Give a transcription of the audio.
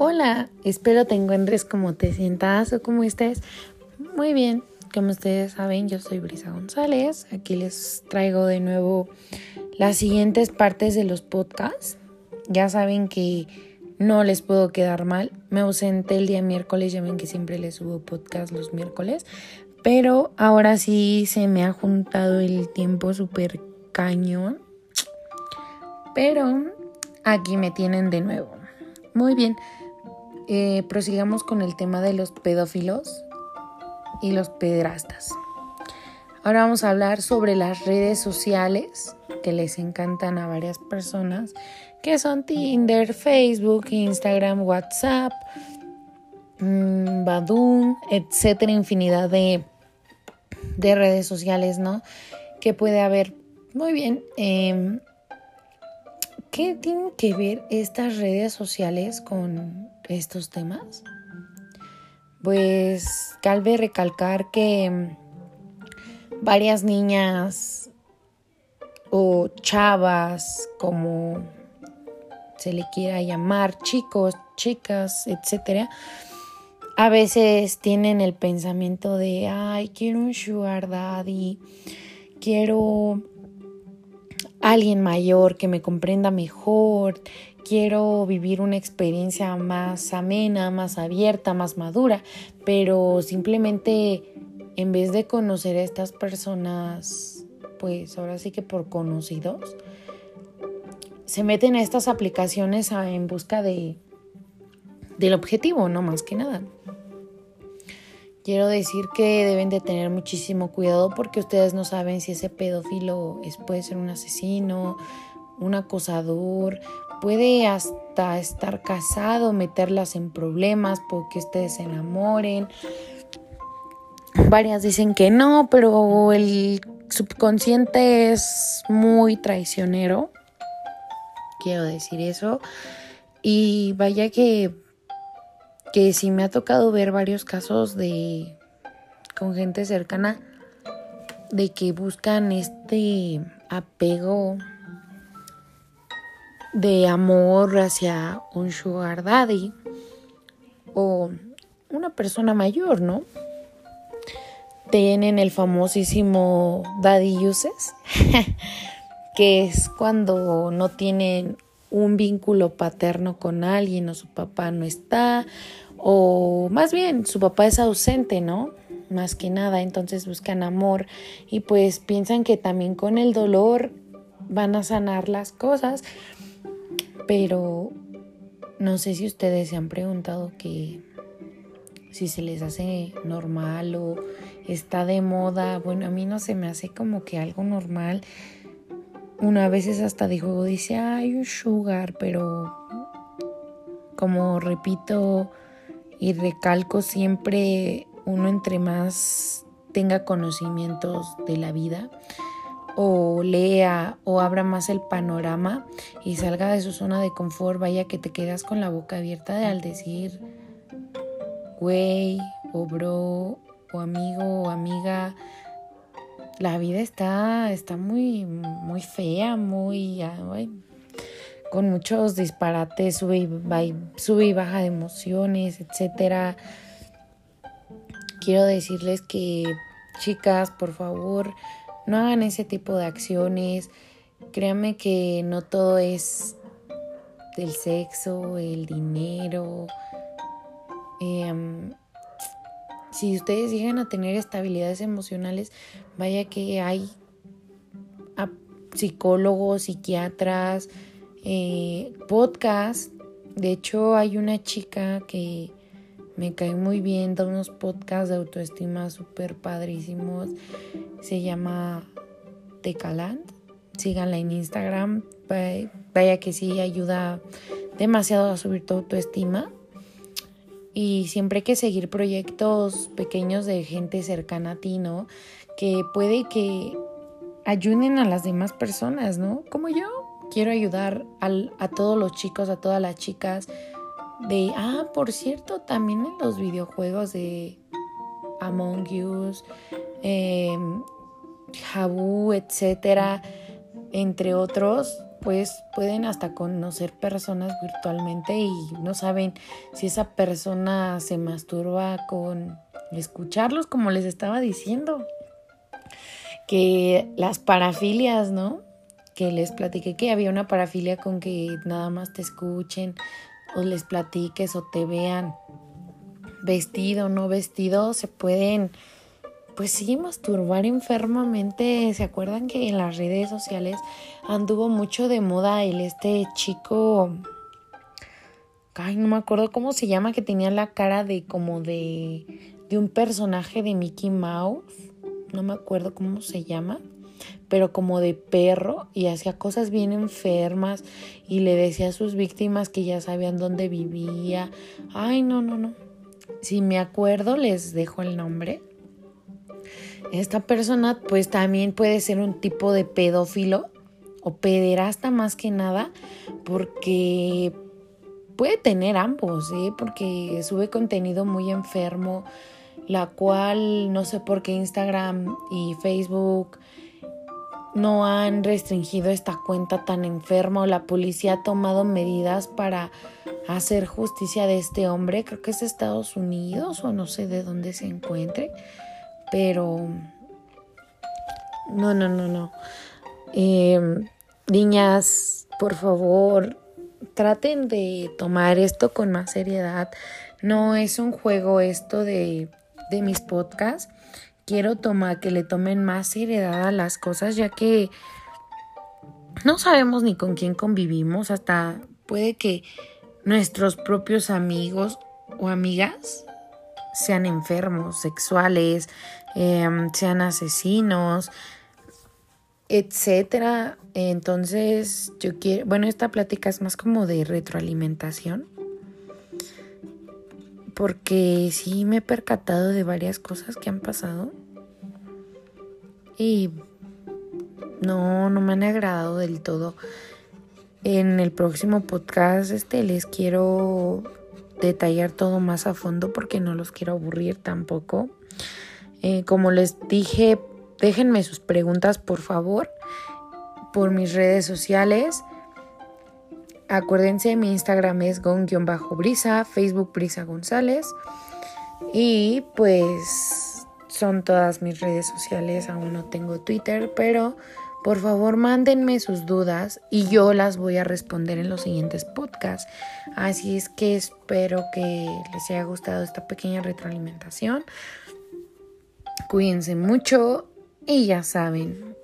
Hola, espero te encuentres como te sientas o como estés. Muy bien, como ustedes saben, yo soy Brisa González. Aquí les traigo de nuevo las siguientes partes de los podcasts. Ya saben que no les puedo quedar mal. Me ausenté el día miércoles, ya ven que siempre les subo podcast los miércoles. Pero ahora sí se me ha juntado el tiempo súper cañón. Pero aquí me tienen de nuevo. Muy bien. Eh, prosigamos con el tema de los pedófilos y los pederastas. Ahora vamos a hablar sobre las redes sociales que les encantan a varias personas, que son Tinder, Facebook, Instagram, WhatsApp, mmm, Badoo, etcétera, infinidad de, de, redes sociales, ¿no? Que puede haber. Muy bien. Eh, ¿Qué tienen que ver estas redes sociales con estos temas? Pues cabe recalcar que varias niñas o chavas, como se le quiera llamar, chicos, chicas, etcétera, a veces tienen el pensamiento de, ay, quiero un sugar daddy, quiero alguien mayor que me comprenda mejor, quiero vivir una experiencia más amena, más abierta, más madura, pero simplemente en vez de conocer a estas personas, pues ahora sí que por conocidos, se meten a estas aplicaciones en busca de del objetivo, no más que nada. Quiero decir que deben de tener muchísimo cuidado porque ustedes no saben si ese pedófilo es, puede ser un asesino, un acosador, puede hasta estar casado, meterlas en problemas porque ustedes se enamoren. Varias dicen que no, pero el subconsciente es muy traicionero. Quiero decir eso. Y vaya que que sí me ha tocado ver varios casos de con gente cercana de que buscan este apego de amor hacia un sugar daddy o una persona mayor, ¿no? Tienen el famosísimo daddy uses, que es cuando no tienen un vínculo paterno con alguien o su papá no está o más bien su papá es ausente, ¿no? Más que nada, entonces buscan amor y pues piensan que también con el dolor van a sanar las cosas, pero no sé si ustedes se han preguntado que si se les hace normal o está de moda, bueno, a mí no se me hace como que algo normal una vez hasta dijo, dice, hay un sugar, pero como repito y recalco siempre, uno entre más tenga conocimientos de la vida o lea o abra más el panorama y salga de su zona de confort, vaya que te quedas con la boca abierta de al decir, güey o bro o amigo o amiga, la vida está, está muy, muy fea, muy, con muchos disparates, sube y, baja de emociones, etcétera. Quiero decirles que, chicas, por favor, no hagan ese tipo de acciones. Créanme que no todo es del sexo, el dinero. Eh, si ustedes llegan a tener estabilidades emocionales, vaya que hay psicólogos, psiquiatras, eh, podcasts. De hecho, hay una chica que me cae muy bien, da unos podcasts de autoestima súper padrísimos. Se llama Tecaland. Síganla en Instagram. Vaya que sí, ayuda demasiado a subir tu autoestima y siempre hay que seguir proyectos pequeños de gente cercana a ti, ¿no? Que puede que ayuden a las demás personas, ¿no? Como yo quiero ayudar a todos los chicos, a todas las chicas de, ah, por cierto, también en los videojuegos de Among Us, eh, Jabu, etcétera, entre otros, pues pueden hasta conocer personas virtualmente y no saben si esa persona se masturba con escucharlos, como les estaba diciendo. Que las parafilias, ¿no? Que les platiqué que había una parafilia con que nada más te escuchen o les platiques o te vean vestido, no vestido, se pueden pues sí, masturbar enfermamente. ¿Se acuerdan que en las redes sociales anduvo mucho de moda el este chico? Ay, no me acuerdo cómo se llama, que tenía la cara de como de, de un personaje de Mickey Mouse. No me acuerdo cómo se llama pero como de perro y hacía cosas bien enfermas y le decía a sus víctimas que ya sabían dónde vivía. Ay, no, no, no. Si me acuerdo, les dejo el nombre esta persona pues también puede ser un tipo de pedófilo o pederasta más que nada porque puede tener ambos, ¿eh? porque sube contenido muy enfermo, la cual no sé por qué Instagram y Facebook no han restringido esta cuenta tan enferma o la policía ha tomado medidas para hacer justicia de este hombre, creo que es Estados Unidos o no sé de dónde se encuentre pero no, no, no, no. Em, niñas, por favor, traten de tomar esto con más seriedad. No es un juego esto de, de mis podcasts. Quiero tomar que le tomen más seriedad a las cosas, ya que no sabemos ni con quién convivimos. Hasta puede que nuestros propios amigos o amigas sean enfermos sexuales, em, sean asesinos, etcétera. Entonces, yo quiero, bueno, esta plática es más como de retroalimentación. Porque sí me he percatado de varias cosas que han pasado. Y no, no me han agradado del todo. En el próximo podcast este les quiero detallar todo más a fondo porque no los quiero aburrir tampoco. Eh, como les dije, déjenme sus preguntas por favor por mis redes sociales. Acuérdense, mi Instagram es gon-brisa, Facebook Brisa González. Y pues son todas mis redes sociales, aún no tengo Twitter, pero por favor, mándenme sus dudas y yo las voy a responder en los siguientes podcasts. Así es que espero que les haya gustado esta pequeña retroalimentación. Cuídense mucho y ya saben,